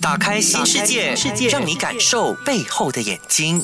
打开新世界，世界让你感受背后的眼睛。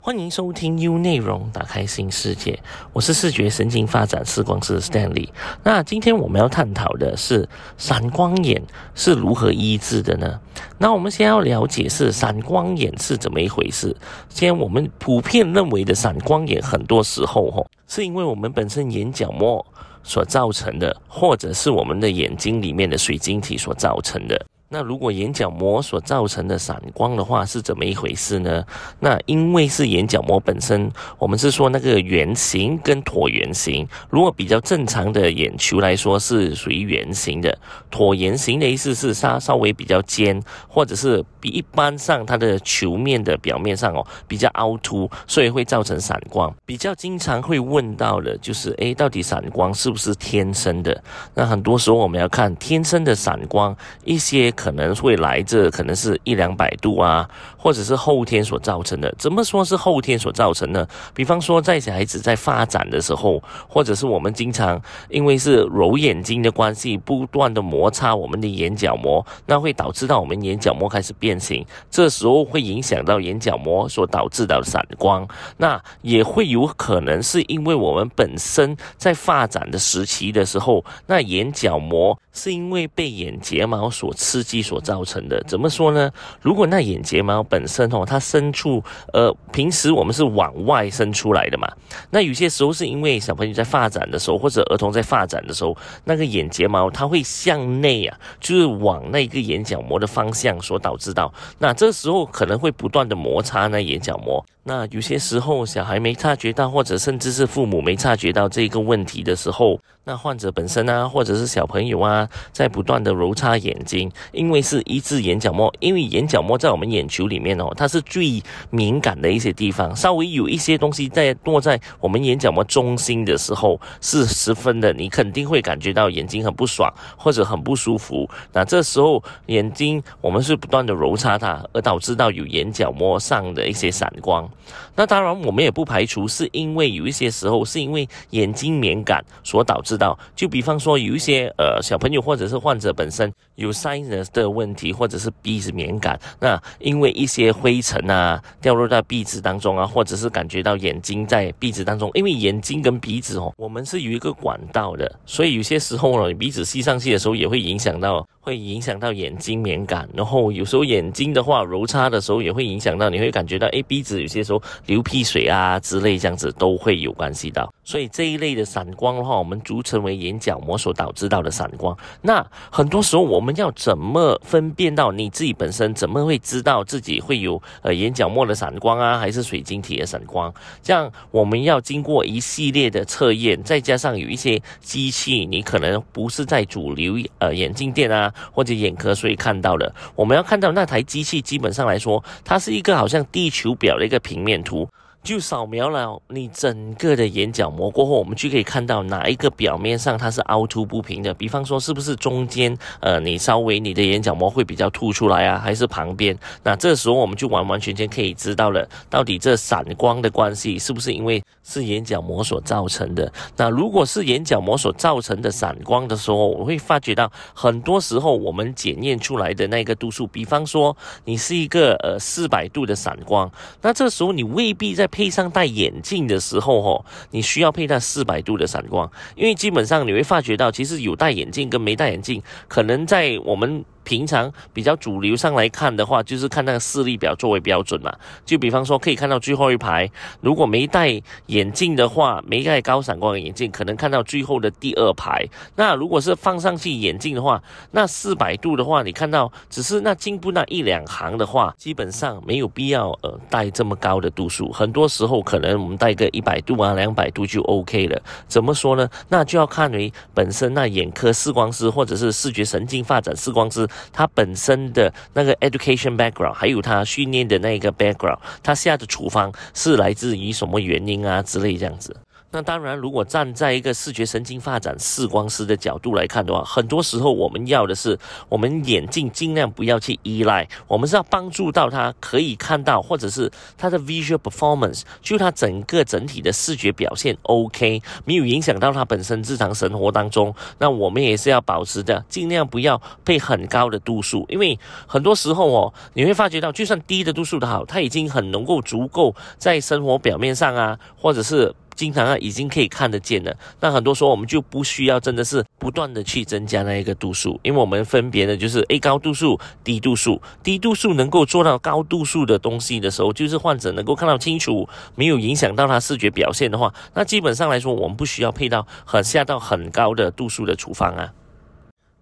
欢迎收听 U 内容，打开新世界。我是视觉神经发展视光师 Stanley。那今天我们要探讨的是散光眼是如何医治的呢？那我们先要了解是散光眼是怎么一回事。先我们普遍认为的散光眼，很多时候吼是因为我们本身眼角膜所造成的，或者是我们的眼睛里面的水晶体所造成的。那如果眼角膜所造成的散光的话是怎么一回事呢？那因为是眼角膜本身，我们是说那个圆形跟椭圆形。如果比较正常的眼球来说是属于圆形的，椭圆形的意思是它稍微比较尖，或者是比一般上它的球面的表面上哦比较凹凸，所以会造成散光。比较经常会问到的就是，诶，到底散光是不是天生的？那很多时候我们要看天生的散光一些。可能会来自可能是一两百度啊，或者是后天所造成的。怎么说是后天所造成呢？比方说，在小孩子在发展的时候，或者是我们经常因为是揉眼睛的关系，不断的摩擦我们的眼角膜，那会导致到我们眼角膜开始变形，这时候会影响到眼角膜所导致的散光。那也会有可能是因为我们本身在发展的时期的时候，那眼角膜是因为被眼睫毛所吃。激所造成的，怎么说呢？如果那眼睫毛本身哦，它伸出，呃，平时我们是往外伸出来的嘛。那有些时候是因为小朋友在发展的时候，或者儿童在发展的时候，那个眼睫毛它会向内啊，就是往那个眼角膜的方向所导致到。那这时候可能会不断的摩擦那眼角膜。那有些时候小孩没察觉到，或者甚至是父母没察觉到这个问题的时候，那患者本身啊，或者是小朋友啊，在不断的揉擦眼睛。因为是一致眼角膜，因为眼角膜在我们眼球里面哦，它是最敏感的一些地方。稍微有一些东西在落在我们眼角膜中心的时候，是十分的，你肯定会感觉到眼睛很不爽或者很不舒服。那这时候眼睛我们是不断的揉擦它，而导致到有眼角膜上的一些散光。那当然我们也不排除是因为有一些时候是因为眼睛敏感所导致到。就比方说有一些呃小朋友或者是患者本身有散。的问题，或者是鼻子敏感，那因为一些灰尘啊掉落到鼻子当中啊，或者是感觉到眼睛在鼻子当中，因为眼睛跟鼻子哦，我们是有一个管道的，所以有些时候呢，鼻子吸上去的时候也会影响到。会影响到眼睛敏感，然后有时候眼睛的话揉擦的时候也会影响到，你会感觉到哎鼻子有些时候流鼻水啊之类这样子都会有关系到。所以这一类的散光的话，我们俗称为眼角膜所导致到的散光。那很多时候我们要怎么分辨到你自己本身怎么会知道自己会有呃眼角膜的散光啊，还是水晶体的散光？这样我们要经过一系列的测验，再加上有一些机器，你可能不是在主流呃眼镜店啊。或者眼科，所以看到了。我们要看到那台机器，基本上来说，它是一个好像地球表的一个平面图。就扫描了你整个的眼角膜过后，我们就可以看到哪一个表面上它是凹凸不平的。比方说，是不是中间呃，你稍微你的眼角膜会比较凸出来啊，还是旁边？那这时候我们就完完全全可以知道了，到底这散光的关系是不是因为是眼角膜所造成的？那如果是眼角膜所造成的散光的时候，我会发觉到很多时候我们检验出来的那个度数，比方说你是一个呃四百度的散光，那这时候你未必在配上戴眼镜的时候，吼，你需要配戴四百度的散光，因为基本上你会发觉到，其实有戴眼镜跟没戴眼镜，可能在我们。平常比较主流上来看的话，就是看那个视力表作为标准嘛。就比方说，可以看到最后一排，如果没戴眼镜的话，没戴高散光的眼镜，可能看到最后的第二排。那如果是放上去眼镜的话，那四百度的话，你看到只是那进步那一两行的话，基本上没有必要呃戴这么高的度数。很多时候可能我们戴个一百度啊、两百度就 OK 了。怎么说呢？那就要看你本身那眼科视光师或者是视觉神经发展视光师。他本身的那个 education background，还有他训练的那个 background，他下的处方是来自于什么原因啊之类这样子。那当然，如果站在一个视觉神经发展视光师的角度来看的话，很多时候我们要的是，我们眼镜尽量不要去依赖，我们是要帮助到他可以看到，或者是他的 visual performance，就他整个整体的视觉表现 OK，没有影响到他本身日常生活当中。那我们也是要保持的，尽量不要配很高的度数，因为很多时候哦，你会发觉到，就算低的度数的好，它已经很能够足够在生活表面上啊，或者是。经常啊，已经可以看得见了。那很多时候我们就不需要真的是不断的去增加那一个度数，因为我们分别的就是 A 高度数、低度数。低度数能够做到高度数的东西的时候，就是患者能够看到清楚，没有影响到他视觉表现的话，那基本上来说，我们不需要配到很下到很高的度数的处方啊。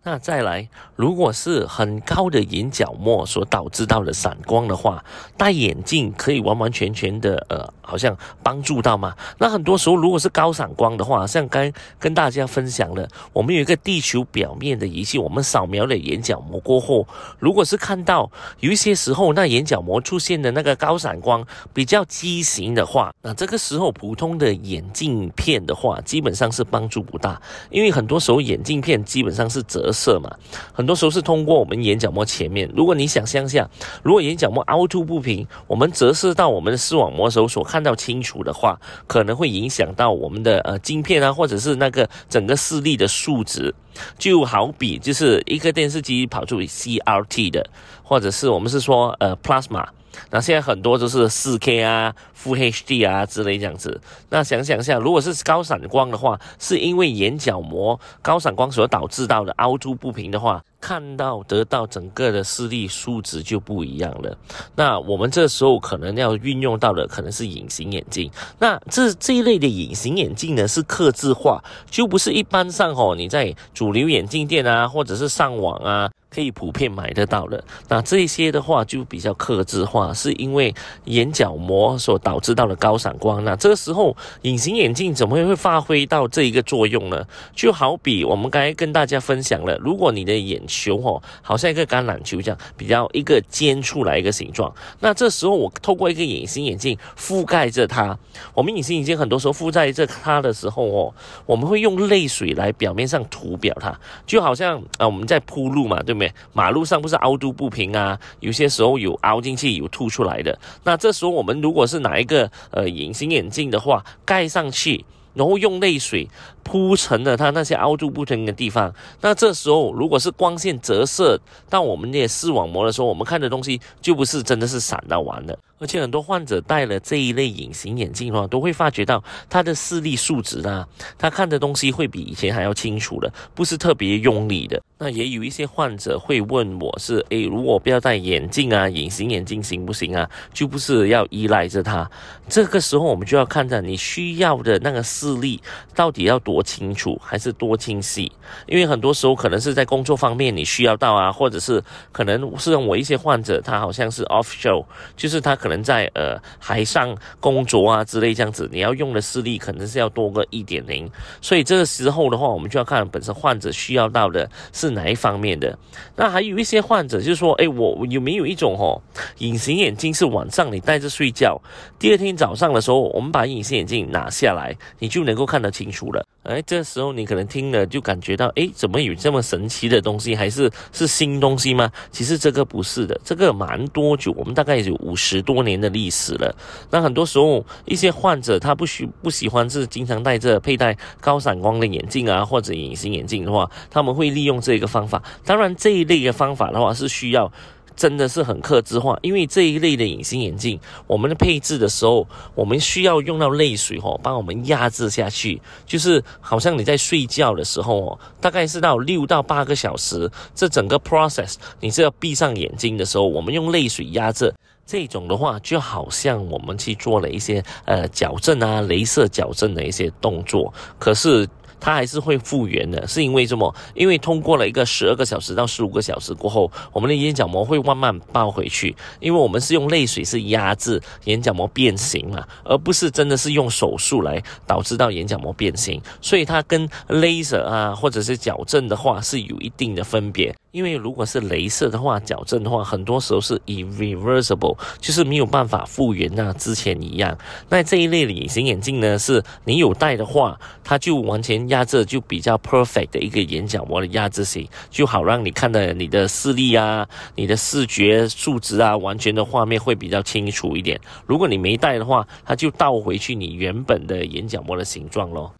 那再来，如果是很高的眼角膜所导致到的散光的话，戴眼镜可以完完全全的呃，好像帮助到吗？那很多时候，如果是高散光的话，像刚跟大家分享了，我们有一个地球表面的仪器，我们扫描了眼角膜过后，如果是看到有一些时候那眼角膜出现的那个高散光比较畸形的话，那这个时候普通的眼镜片的话，基本上是帮助不大，因为很多时候眼镜片基本上是折。色嘛，很多时候是通过我们眼角膜前面。如果你想象下，如果眼角膜凹凸不平，我们折射到我们的视网膜时候所看到清楚的话，可能会影响到我们的呃镜片啊，或者是那个整个视力的数值。就好比就是一个电视机跑出 CRT 的，或者是我们是说呃 Plasma。那现在很多都是四 K 啊、Full HD 啊之类这样子。那想想一下，如果是高闪光的话，是因为眼角膜高闪光所导致到的凹凸不平的话，看到得到整个的视力数值就不一样了。那我们这时候可能要运用到的可能是隐形眼镜。那这这一类的隐形眼镜呢，是刻字化，就不是一般上哦，你在主流眼镜店啊，或者是上网啊。可以普遍买得到的，那这些的话就比较克制化，是因为眼角膜所导致到的高闪光。那这个时候，隐形眼镜怎么会发挥到这一个作用呢？就好比我们刚才跟大家分享了，如果你的眼球哦，好像一个橄榄球这样，比较一个尖出来一个形状，那这时候我透过一个隐形眼镜覆盖着它，我们隐形眼镜很多时候覆盖着它的时候哦，我们会用泪水来表面上涂表它，就好像啊我们在铺路嘛，对不对？马路上不是凹凸不平啊，有些时候有凹进去，有凸出来的。那这时候我们如果是拿一个呃隐形眼镜的话，盖上去，然后用泪水铺成了它那些凹凸不平的地方，那这时候如果是光线折射到我们那些视网膜的时候，我们看的东西就不是真的是闪到完了。而且很多患者戴了这一类隐形眼镜的话，都会发觉到他的视力数值啊，他看的东西会比以前还要清楚了，不是特别用力的。那也有一些患者会问我是，诶，如果不要戴眼镜啊，隐形眼镜行不行啊？就不是要依赖着它。这个时候我们就要看着你需要的那个视力到底要多多清楚，还是多清晰？因为很多时候可能是在工作方面你需要到啊，或者是可能是我一些患者他好像是 offshore，就是他可能。在呃海上工作啊之类这样子，你要用的视力可能是要多个一点零，所以这个时候的话，我们就要看本身患者需要到的是哪一方面的。那还有一些患者就是说，哎，我有没有一种哦，隐形眼镜是晚上你戴着睡觉，第二天早上的时候，我们把隐形眼镜拿下来，你就能够看得清楚了。哎，这时候你可能听了就感觉到，哎，怎么有这么神奇的东西？还是是新东西吗？其实这个不是的，这个蛮多久，我们大概有五十多年的历史了。那很多时候一些患者他不喜不喜欢是经常戴着佩戴高闪光的眼镜啊，或者隐形眼镜的话，他们会利用这个方法。当然这一类的方法的话是需要。真的是很克制化，因为这一类的隐形眼镜，我们的配置的时候，我们需要用到泪水哦，帮我们压制下去，就是好像你在睡觉的时候哦，大概是到六到八个小时，这整个 process，你是要闭上眼睛的时候，我们用泪水压制，这种的话，就好像我们去做了一些呃矫正啊，镭射矫正的一些动作，可是。它还是会复原的，是因为什么？因为通过了一个十二个小时到十五个小时过后，我们的眼角膜会慢慢爆回去。因为我们是用泪水是压制眼角膜变形嘛，而不是真的是用手术来导致到眼角膜变形。所以它跟 laser 啊或者是矫正的话是有一定的分别。因为如果是镭射的话，矫正的话，很多时候是 irreversible，就是没有办法复原那之前一样。那这一类的隐形眼镜呢，是你有戴的话，它就完全压制，就比较 perfect 的一个眼角膜的压制性，就好让你看的你的视力啊、你的视觉数值啊，完全的画面会比较清楚一点。如果你没戴的话，它就倒回去你原本的眼角膜的形状咯。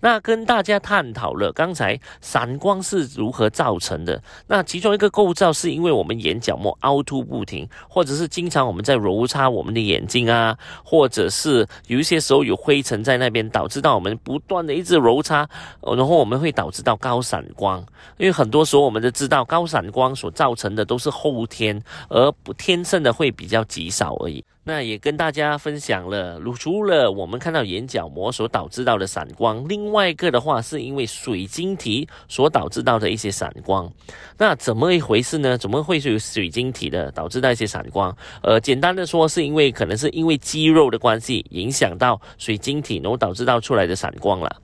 那跟大家探讨了刚才散光是如何造成的。那其中一个构造是因为我们眼角膜凹凸不停，或者是经常我们在揉擦我们的眼睛啊，或者是有一些时候有灰尘在那边，导致到我们不断的一直揉擦，然后我们会导致到高散光。因为很多时候我们都知道高散光所造成的都是后天，而不天生的会比较极少而已。那也跟大家分享了，除了我们看到眼角膜所导致到的散光，另外一个的话是因为水晶体所导致到的一些散光。那怎么一回事呢？怎么会是有水晶体的导致到一些散光？呃，简单的说，是因为可能是因为肌肉的关系影响到水晶体，然后导致到出来的散光了。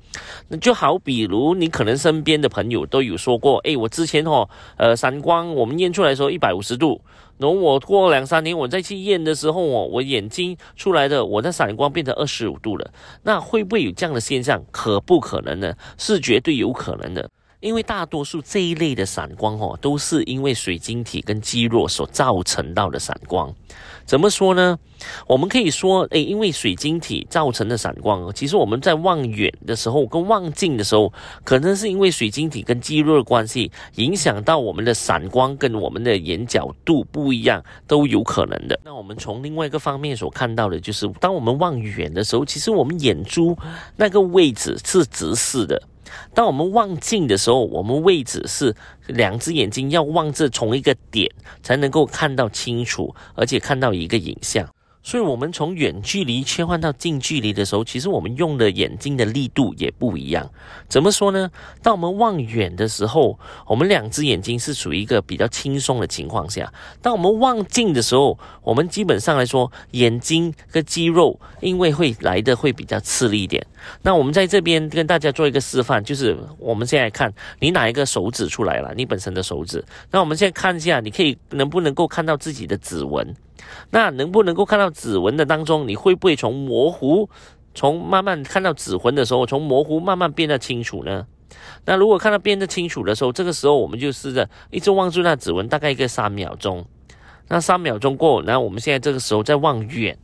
那就好比如你可能身边的朋友都有说过，诶，我之前哦，呃，散光我们验出来的时候一百五十度。等我过两三年，我再去验的时候哦，我眼睛出来的我的散光变成二十五度了，那会不会有这样的现象？可不可能呢？是绝对有可能的。因为大多数这一类的散光哦，都是因为水晶体跟肌肉所造成到的散光。怎么说呢？我们可以说，诶，因为水晶体造成的散光，其实我们在望远的时候跟望近的时候，可能是因为水晶体跟肌肉的关系，影响到我们的散光跟我们的眼角度不一样，都有可能的。那我们从另外一个方面所看到的，就是当我们望远的时候，其实我们眼珠那个位置是直视的。当我们望镜的时候，我们位置是两只眼睛要望着同一个点，才能够看到清楚，而且看到一个影像。所以，我们从远距离切换到近距离的时候，其实我们用的眼睛的力度也不一样。怎么说呢？当我们望远的时候，我们两只眼睛是属于一个比较轻松的情况下；当我们望近的时候，我们基本上来说，眼睛跟肌肉因为会来的会比较吃力一点。那我们在这边跟大家做一个示范，就是我们现在看你哪一个手指出来了，你本身的手指。那我们现在看一下，你可以能不能够看到自己的指纹？那能不能够看到指纹的当中，你会不会从模糊，从慢慢看到指纹的时候，从模糊慢慢变得清楚呢？那如果看到变得清楚的时候，这个时候我们就试着一直望住那指纹，大概一个三秒钟。那三秒钟过，然后我们现在这个时候再望远。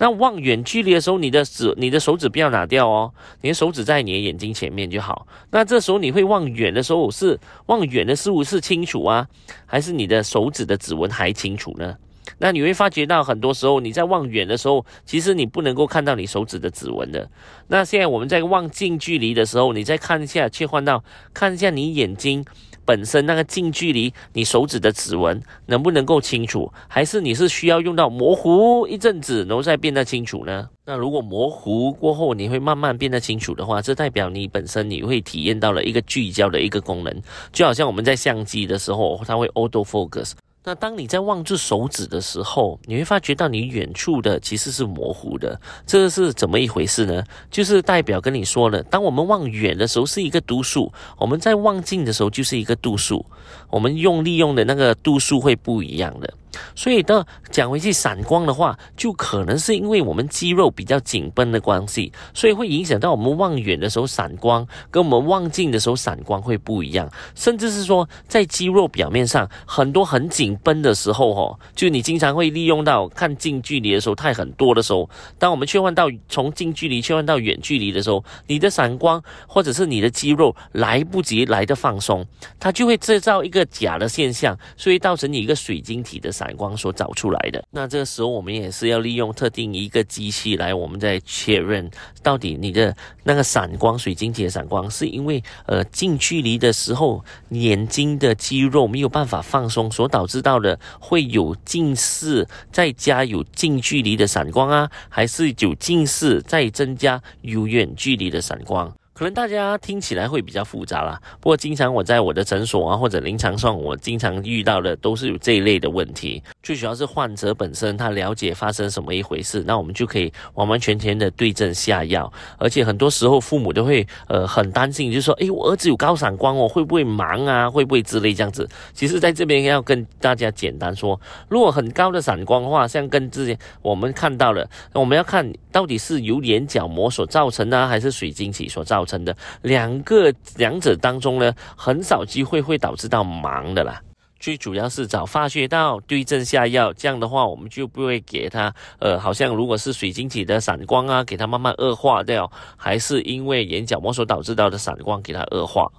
那望远距离的时候，你的指、你的手指不要拿掉哦，你的手指在你的眼睛前面就好。那这时候你会望远的时候，是望远的事物是清楚啊，还是你的手指的指纹还清楚呢？那你会发觉到，很多时候你在望远的时候，其实你不能够看到你手指的指纹的。那现在我们在望近距离的时候，你再看一下，切换到看一下你眼睛本身那个近距离，你手指的指纹能不能够清楚，还是你是需要用到模糊一阵子，然后再变得清楚呢？那如果模糊过后，你会慢慢变得清楚的话，这代表你本身你会体验到了一个聚焦的一个功能，就好像我们在相机的时候，它会 auto focus。那当你在望住手指的时候，你会发觉到你远处的其实是模糊的，这是怎么一回事呢？就是代表跟你说了，当我们望远的时候是一个度数，我们在望近的时候就是一个度数，我们用利用的那个度数会不一样的。所以的讲回去，散光的话，就可能是因为我们肌肉比较紧绷的关系，所以会影响到我们望远的时候散光，跟我们望近的时候散光会不一样。甚至是说，在肌肉表面上很多很紧绷的时候，哦，就你经常会利用到看近距离的时候太很多的时候，当我们切换到从近距离切换到远距离的时候，你的散光或者是你的肌肉来不及来的放松，它就会制造一个假的现象，所以造成你一个水晶体的。闪光所找出来的，那这个时候我们也是要利用特定一个机器来，我们再确认到底你的那个闪光水晶体的闪光是因为呃近距离的时候眼睛的肌肉没有办法放松所导致到的，会有近视再加有近距离的闪光啊，还是有近视再增加有远距离的闪光？可能大家听起来会比较复杂啦，不过经常我在我的诊所啊或者临床上，我经常遇到的都是有这一类的问题。最主要是患者本身他了解发生什么一回事，那我们就可以完完全全的对症下药。而且很多时候父母都会呃很担心，就说：诶，我儿子有高闪光哦，会不会盲啊？会不会之类这样子？其实在这边要跟大家简单说，如果很高的闪光的话，像跟之前我们看到的，我们要看到底是由眼角膜所造成呢，还是水晶体所造。成成的两个两者当中呢，很少机会会导致到盲的啦。最主要是找发穴道对症下药，这样的话我们就不会给他呃，好像如果是水晶体的散光啊，给他慢慢恶化掉，还是因为眼角膜所导致到的散光给他恶化。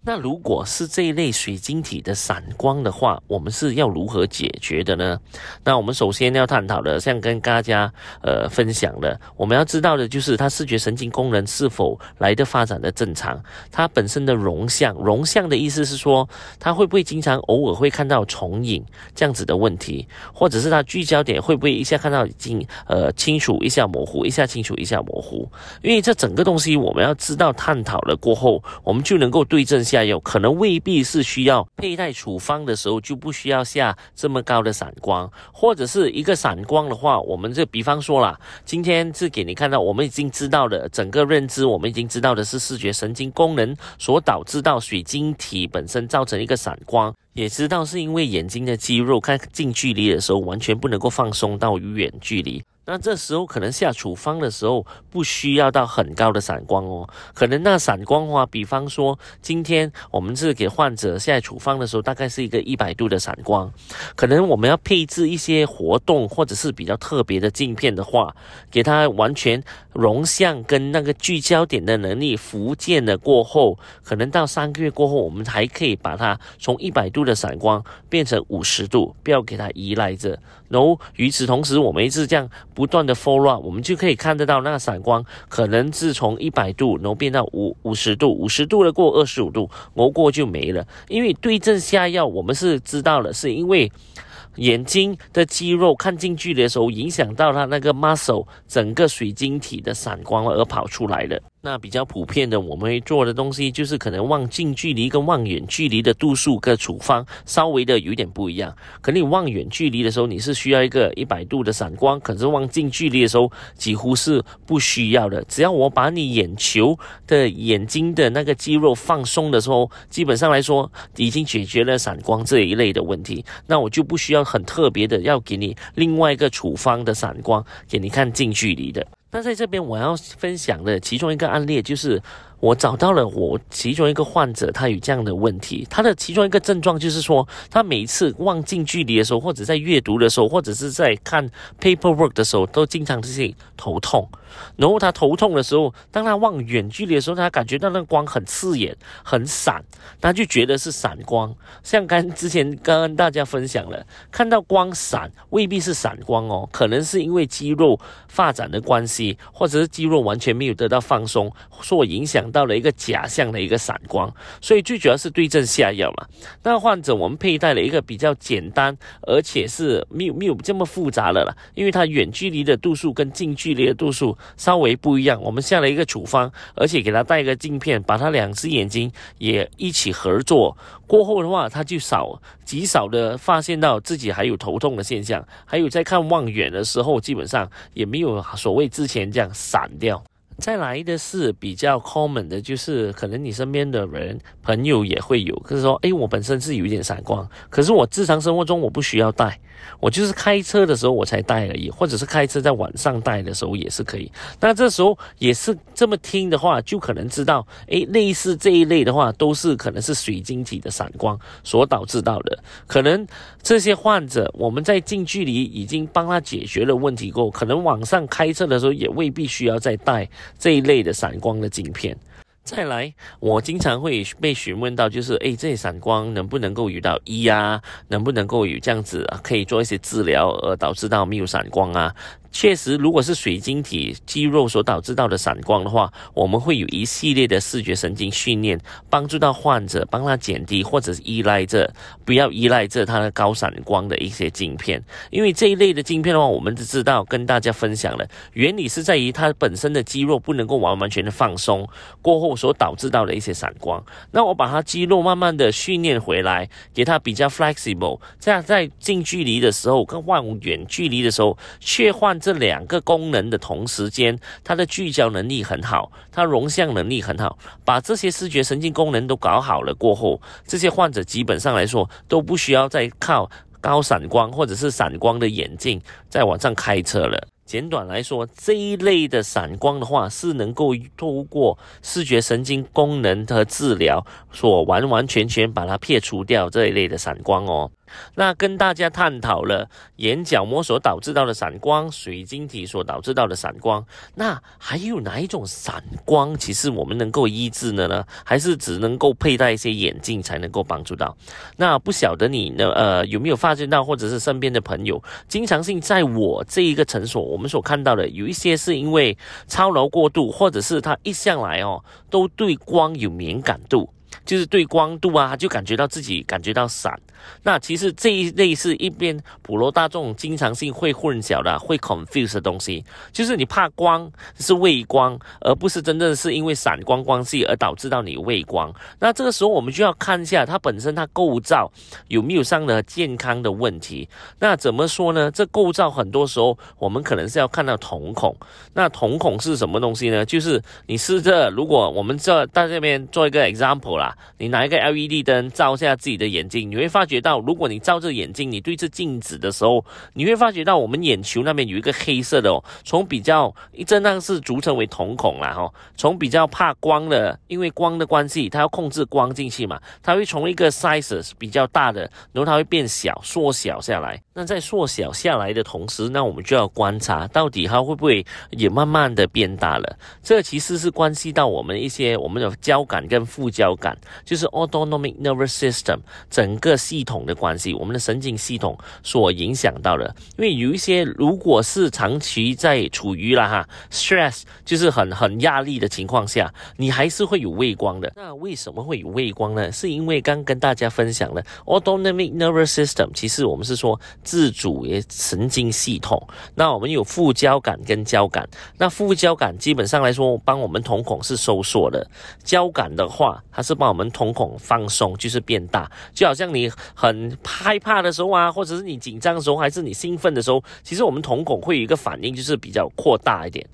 那如果是这一类水晶体的散光的话，我们是要如何解决的呢？那我们首先要探讨的，像跟大家呃分享的，我们要知道的就是它视觉神经功能是否来的发展的正常，它本身的容像，容像的意思是说，它会不会经常偶尔会看到重影这样子的问题，或者是它聚焦点会不会一下看到已经呃清楚，一下模糊，一下清楚，一下模糊？因为这整个东西我们要知道探讨了过后，我们就能够对症。下药可能未必是需要佩戴处方的时候就不需要下这么高的散光，或者是一个散光的话，我们这比方说了，今天是给你看到，我们已经知道的整个认知，我们已经知道的是视觉神经功能所导致到水晶体本身造成一个散光，也知道是因为眼睛的肌肉看近距离的时候完全不能够放松到远距离。那这时候可能下处方的时候不需要到很高的散光哦，可能那散光话，比方说今天我们是给患者下处方的时候，大概是一个一百度的散光，可能我们要配置一些活动或者是比较特别的镜片的话，给它完全容像跟那个聚焦点的能力福建了过后，可能到三个月过后，我们还可以把它从一百度的散光变成五十度，不要给它依赖着。然后与此同时，我们一直这样。不断的 follow，我们就可以看得到那个闪光，可能是从一百度，然后变到五五十度，五十度了过二十五度，熬过就没了。因为对症下药，我们是知道了，是因为眼睛的肌肉看近距离的时候，影响到它那个 muscle 整个水晶体的闪光而跑出来的。那比较普遍的，我们会做的东西就是可能望近距离跟望远距离的度数跟处方稍微的有点不一样。可能你望远距离的时候你是需要一个一百度的散光，可是望近距离的时候几乎是不需要的。只要我把你眼球的眼睛的那个肌肉放松的时候，基本上来说已经解决了散光这一类的问题。那我就不需要很特别的要给你另外一个处方的散光给你看近距离的。那在这边我要分享的其中一个案例就是。我找到了我其中一个患者，他有这样的问题。他的其中一个症状就是说，他每一次望近距离的时候，或者在阅读的时候，或者是在看 paperwork 的时候，都经常是头痛。然后他头痛的时候，当他望远距离的时候，他感觉到那个光很刺眼、很闪，他就觉得是闪光。像刚之前刚刚大家分享了，看到光闪未必是闪光哦，可能是因为肌肉发展的关系，或者是肌肉完全没有得到放松所影响。到了一个假象的一个闪光，所以最主要是对症下药嘛。那患者我们佩戴了一个比较简单，而且是没有没有这么复杂的了，因为它远距离的度数跟近距离的度数稍微不一样。我们下了一个处方，而且给他戴一个镜片，把他两只眼睛也一起合作过后的话，他就少极少的发现到自己还有头痛的现象，还有在看望远的时候，基本上也没有所谓之前这样散掉。再来的是比较 common 的，就是可能你身边的人朋友也会有，就是说，哎，我本身是有一点闪光，可是我日常生活中我不需要戴。我就是开车的时候我才戴而已，或者是开车在晚上戴的时候也是可以。那这时候也是这么听的话，就可能知道，诶，类似这一类的话，都是可能是水晶体的闪光所导致到的。可能这些患者，我们在近距离已经帮他解决了问题过后，可能晚上开车的时候也未必需要再戴这一类的闪光的镜片。再来，我经常会被询问到，就是诶，这些闪光能不能够遇到一啊？能不能够有这样子可以做一些治疗，而导致到没有闪光啊？确实，如果是水晶体肌肉所导致到的闪光的话，我们会有一系列的视觉神经训练，帮助到患者，帮他减低或者是依赖着，不要依赖着他的高闪光的一些镜片。因为这一类的镜片的话，我们都知道跟大家分享了原理是在于它本身的肌肉不能够完完全的放松过后所导致到的一些闪光。那我把它肌肉慢慢的训练回来，给它比较 flexible，这样在近距离的时候跟望远距离的时候切换。这两个功能的同时间，它的聚焦能力很好，它容像能力很好，把这些视觉神经功能都搞好了过后，这些患者基本上来说都不需要再靠高闪光或者是闪光的眼镜在网上开车了。简短来说，这一类的闪光的话，是能够透过视觉神经功能的治疗，所完完全全把它撇除掉这一类的闪光哦。那跟大家探讨了眼角膜所导致到的闪光，水晶体所导致到的闪光，那还有哪一种闪光，其实我们能够医治的呢？还是只能够佩戴一些眼镜才能够帮助到？那不晓得你呢？呃，有没有发现到，或者是身边的朋友，经常性在我这一个诊所，我们所看到的，有一些是因为操劳过度，或者是他一向来哦，都对光有敏感度。就是对光度啊，就感觉到自己感觉到闪。那其实这一类是一边普罗大众经常性会混淆的，会 confuse 的东西。就是你怕光是畏光，而不是真正是因为闪光关系而导致到你畏光。那这个时候我们就要看一下它本身它构造有没有上的健康的问题。那怎么说呢？这构造很多时候我们可能是要看到瞳孔。那瞳孔是什么东西呢？就是你试着，如果我们这在这边做一个 example 啦。你拿一个 LED 灯照一下自己的眼睛，你会发觉到，如果你照着眼睛，你对着镜子的时候，你会发觉到我们眼球那边有一个黑色的哦，从比较一正当是俗称为瞳孔啦哈，从比较怕光的，因为光的关系，它要控制光进去嘛，它会从一个 size 比较大的，然后它会变小，缩小下来。那在缩小下来的同时，那我们就要观察到底它会不会也慢慢的变大了。这其实是关系到我们一些我们的交感跟副交感。就是 autonomic nervous system 整个系统的关系，我们的神经系统所影响到的。因为有一些如果是长期在处于了哈 stress，就是很很压力的情况下，你还是会有畏光的。那为什么会有畏光呢？是因为刚跟大家分享了 autonomic nervous system，其实我们是说自主的神经系统。那我们有副交感跟交感。那副交感基本上来说，帮我们瞳孔是收缩的；交感的话，它是帮我们。瞳孔放松就是变大，就好像你很害怕的时候啊，或者是你紧张的时候，还是你兴奋的时候，其实我们瞳孔会有一个反应，就是比较扩大一点。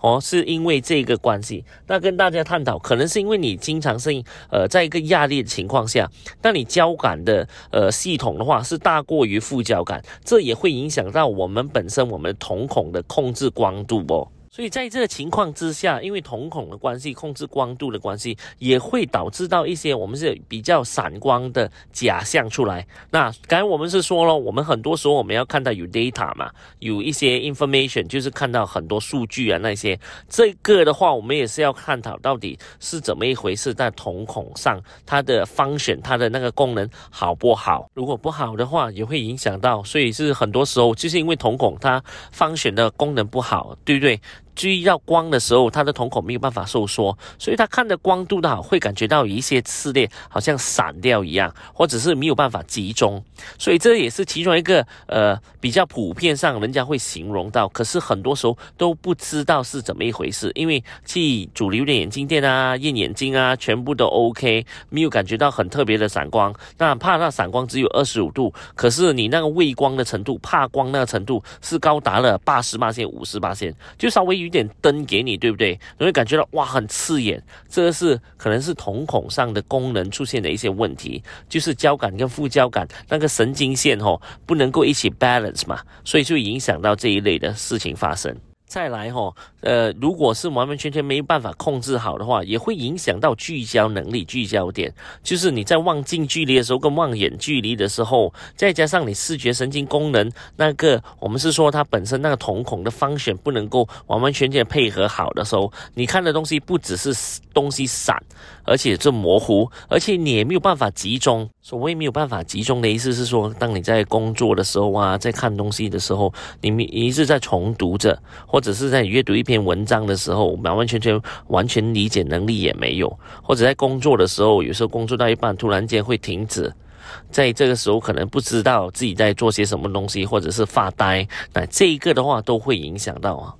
哦，是因为这个关系。那跟大家探讨，可能是因为你经常性呃，在一个压力的情况下，那你交感的呃系统的话是大过于副交感，这也会影响到我们本身我们瞳孔的控制光度哦。所以在这个情况之下，因为瞳孔的关系、控制光度的关系，也会导致到一些我们是比较闪光的假象出来。那刚才我们是说了，我们很多时候我们要看到有 data 嘛，有一些 information，就是看到很多数据啊那些。这个的话，我们也是要探讨到底是怎么一回事，在瞳孔上它的 function，它的那个功能好不好？如果不好的话，也会影响到。所以是很多时候就是因为瞳孔它 function 的功能不好，对不对？注意到光的时候，他的瞳孔没有办法收缩，所以他看的光度的好，会感觉到有一些刺裂，好像散掉一样，或者是没有办法集中。所以这也是其中一个呃比较普遍上人家会形容到，可是很多时候都不知道是怎么一回事，因为去主流的眼镜店啊验眼睛啊，全部都 OK，没有感觉到很特别的闪光。那怕那闪光只有二十五度，可是你那个畏光的程度，怕光那个程度是高达了八十八线、五十八线，就稍微。一点灯给你，对不对？你会感觉到哇，很刺眼。这个是可能是瞳孔上的功能出现的一些问题，就是交感跟副交感那个神经线哦，不能够一起 balance 嘛，所以就影响到这一类的事情发生。再来哈，呃，如果是完完全全没办法控制好的话，也会影响到聚焦能力、聚焦点。就是你在望近距离的时候跟望远距离的时候，再加上你视觉神经功能那个，我们是说它本身那个瞳孔的方选不能够完完全全配合好的时候，你看的东西不只是东西散，而且这模糊，而且你也没有办法集中。所谓没有办法集中的意思是说，当你在工作的时候啊，在看东西的时候，你一直在重读着。或或者是在你阅读一篇文章的时候，完完全全完全理解能力也没有；或者在工作的时候，有时候工作到一半，突然间会停止，在这个时候可能不知道自己在做些什么东西，或者是发呆，那这一个的话都会影响到啊。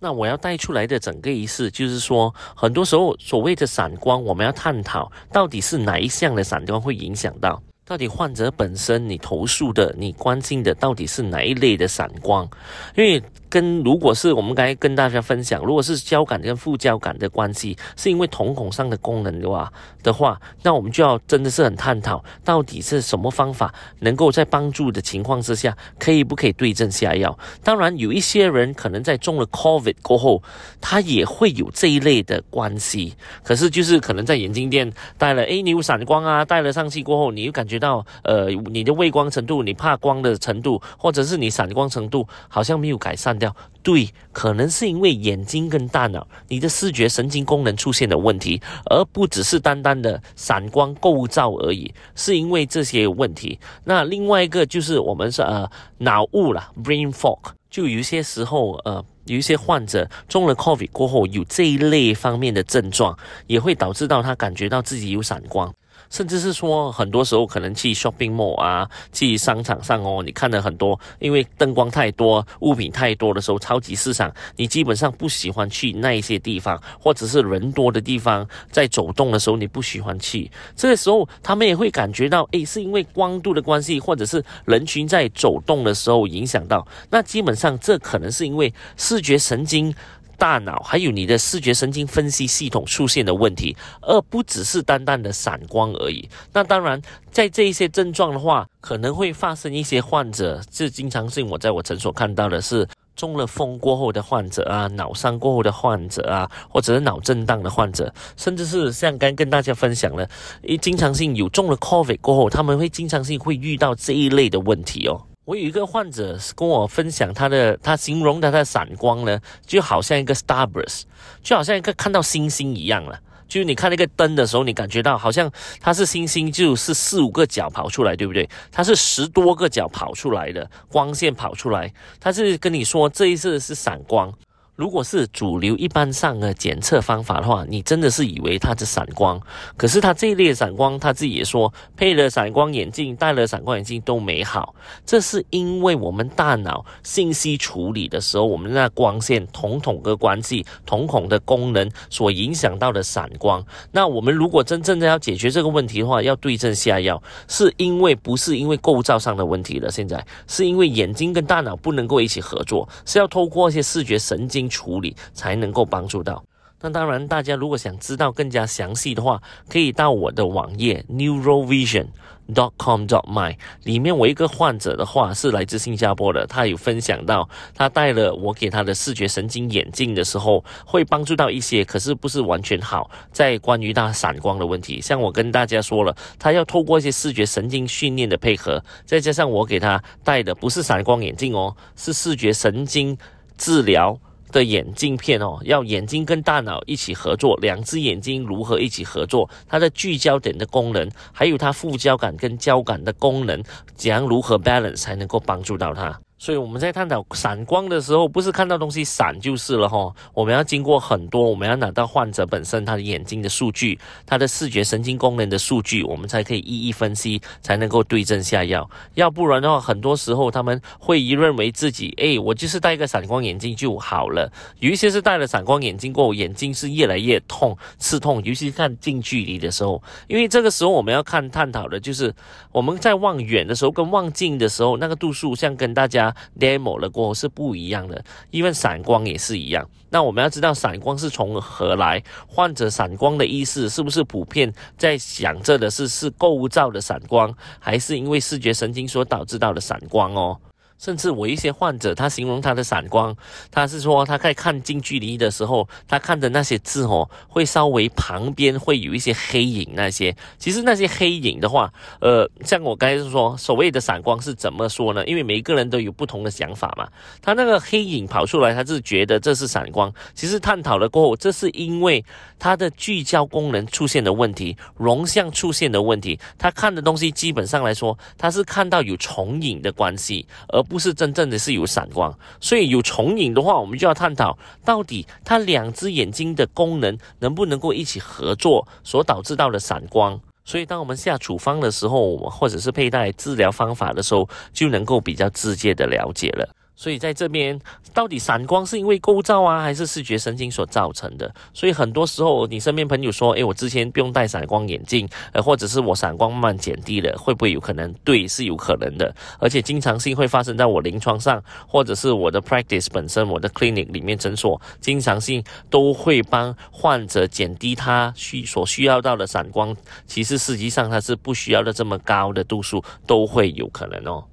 那我要带出来的整个仪式，就是说，很多时候所谓的闪光，我们要探讨到底是哪一项的闪光会影响到。到底患者本身你投诉的、你关心的到底是哪一类的闪光？因为跟如果是我们刚才跟大家分享，如果是交感跟副交感的关系，是因为瞳孔上的功能的话的话，那我们就要真的是很探讨，到底是什么方法能够在帮助的情况之下，可以不可以对症下药？当然，有一些人可能在中了 COVID 过后，他也会有这一类的关系，可是就是可能在眼镜店戴了 A 牛闪光啊，戴了上去过后，你又感觉。到呃，你的畏光程度，你怕光的程度，或者是你闪光程度，好像没有改善掉。对，可能是因为眼睛跟大脑，你的视觉神经功能出现的问题，而不只是单单的闪光构造而已，是因为这些问题。那另外一个就是我们是呃脑雾了，brain fog，就有些时候呃，有一些患者中了 COVID 过后，有这一类方面的症状，也会导致到他感觉到自己有闪光。甚至是说，很多时候可能去 shopping mall 啊，去商场上哦，你看了很多，因为灯光太多、物品太多的时候，超级市场，你基本上不喜欢去那一些地方，或者是人多的地方，在走动的时候你不喜欢去。这个时候，他们也会感觉到，诶，是因为光度的关系，或者是人群在走动的时候影响到。那基本上，这可能是因为视觉神经。大脑还有你的视觉神经分析系统出现的问题，而不只是单单的闪光而已。那当然，在这一些症状的话，可能会发生一些患者，这经常性我在我诊所看到的是中了风过后的患者啊，脑伤过后的患者啊，或者是脑震荡的患者，甚至是像刚跟大家分享了，一经常性有中了 COVID 过后，他们会经常性会遇到这一类的问题哦。我有一个患者跟我分享他的，他形容他的闪光呢，就好像一个 starburst，就好像一个看到星星一样了。就是你看那个灯的时候，你感觉到好像它是星星，就是四五个角跑出来，对不对？它是十多个角跑出来的光线跑出来，它是跟你说这一次是闪光。如果是主流一般上的检测方法的话，你真的是以为它是闪光。可是它这一类闪光，他自己也说配了闪光眼镜、戴了闪光眼镜都没好。这是因为我们大脑信息处理的时候，我们那光线瞳孔的关系、瞳孔的功能所影响到的闪光。那我们如果真正的要解决这个问题的话，要对症下药，是因为不是因为构造上的问题了，现在是因为眼睛跟大脑不能够一起合作，是要透过一些视觉神经。处理才能够帮助到。那当然，大家如果想知道更加详细的话，可以到我的网页 neurovision.com.my 里面。我一个患者的话是来自新加坡的，他有分享到，他戴了我给他的视觉神经眼镜的时候，会帮助到一些，可是不是完全好。在关于他散光的问题，像我跟大家说了，他要透过一些视觉神经训练的配合，再加上我给他戴的不是散光眼镜哦，是视觉神经治疗。的眼镜片哦，要眼睛跟大脑一起合作，两只眼睛如何一起合作？它的聚焦点的功能，还有它副交感跟交感的功能，怎样如何 balance 才能够帮助到它？所以我们在探讨闪光的时候，不是看到东西闪就是了哈。我们要经过很多，我们要拿到患者本身他的眼睛的数据，他的视觉神经功能的数据，我们才可以一一分析，才能够对症下药。要不然的话，很多时候他们会一认为自己，哎，我就是戴一个闪光眼镜就好了。有一些是戴了闪光眼镜过后，眼睛是越来越痛、刺痛，尤其是看近距离的时候。因为这个时候我们要看探讨的就是我们在望远的时候跟望近的时候，那个度数，像跟大家。Demo 了过后是不一样的，因为闪光也是一样。那我们要知道闪光是从何来，患者闪光的意思是不是普遍在想着的是是构造的闪光，还是因为视觉神经所导致到的闪光哦？甚至我一些患者，他形容他的散光，他是说他在看近距离的时候，他看的那些字哦，会稍微旁边会有一些黑影。那些其实那些黑影的话，呃，像我刚才说，所谓的散光是怎么说呢？因为每一个人都有不同的想法嘛。他那个黑影跑出来，他是觉得这是散光。其实探讨了过后，这是因为他的聚焦功能出现的问题，容像出现的问题。他看的东西基本上来说，他是看到有重影的关系，而。不是真正的是有散光，所以有重影的话，我们就要探讨到底它两只眼睛的功能能不能够一起合作，所导致到的散光。所以当我们下处方的时候，或者是佩戴治疗方法的时候，就能够比较直接的了解了。所以在这边，到底散光是因为构造啊，还是视觉神经所造成的？所以很多时候，你身边朋友说：“诶，我之前不用戴散光眼镜，呃，或者是我散光慢慢减低了，会不会有可能？”对，是有可能的，而且经常性会发生在我临床上，或者是我的 practice 本身，我的 clinic 里面诊所，经常性都会帮患者减低他需所需要到的散光。其实实际上他是不需要的这么高的度数，都会有可能哦。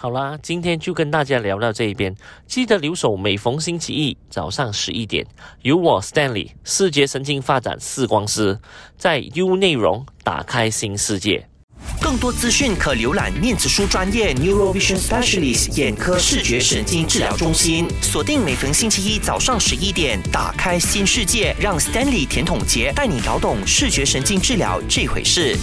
好啦，今天就跟大家聊到这一边。记得留守，每逢星期一早上十一点，由我 Stanley 视觉神经发展视光师在 U 内容打开新世界。更多资讯可浏览念子书专业 Neurovision Specialist 眼科视觉神经治疗中心。锁定每逢星期一早上十一点，打开新世界，让 Stanley 甜筒杰带你搞懂视觉神经治疗这回事。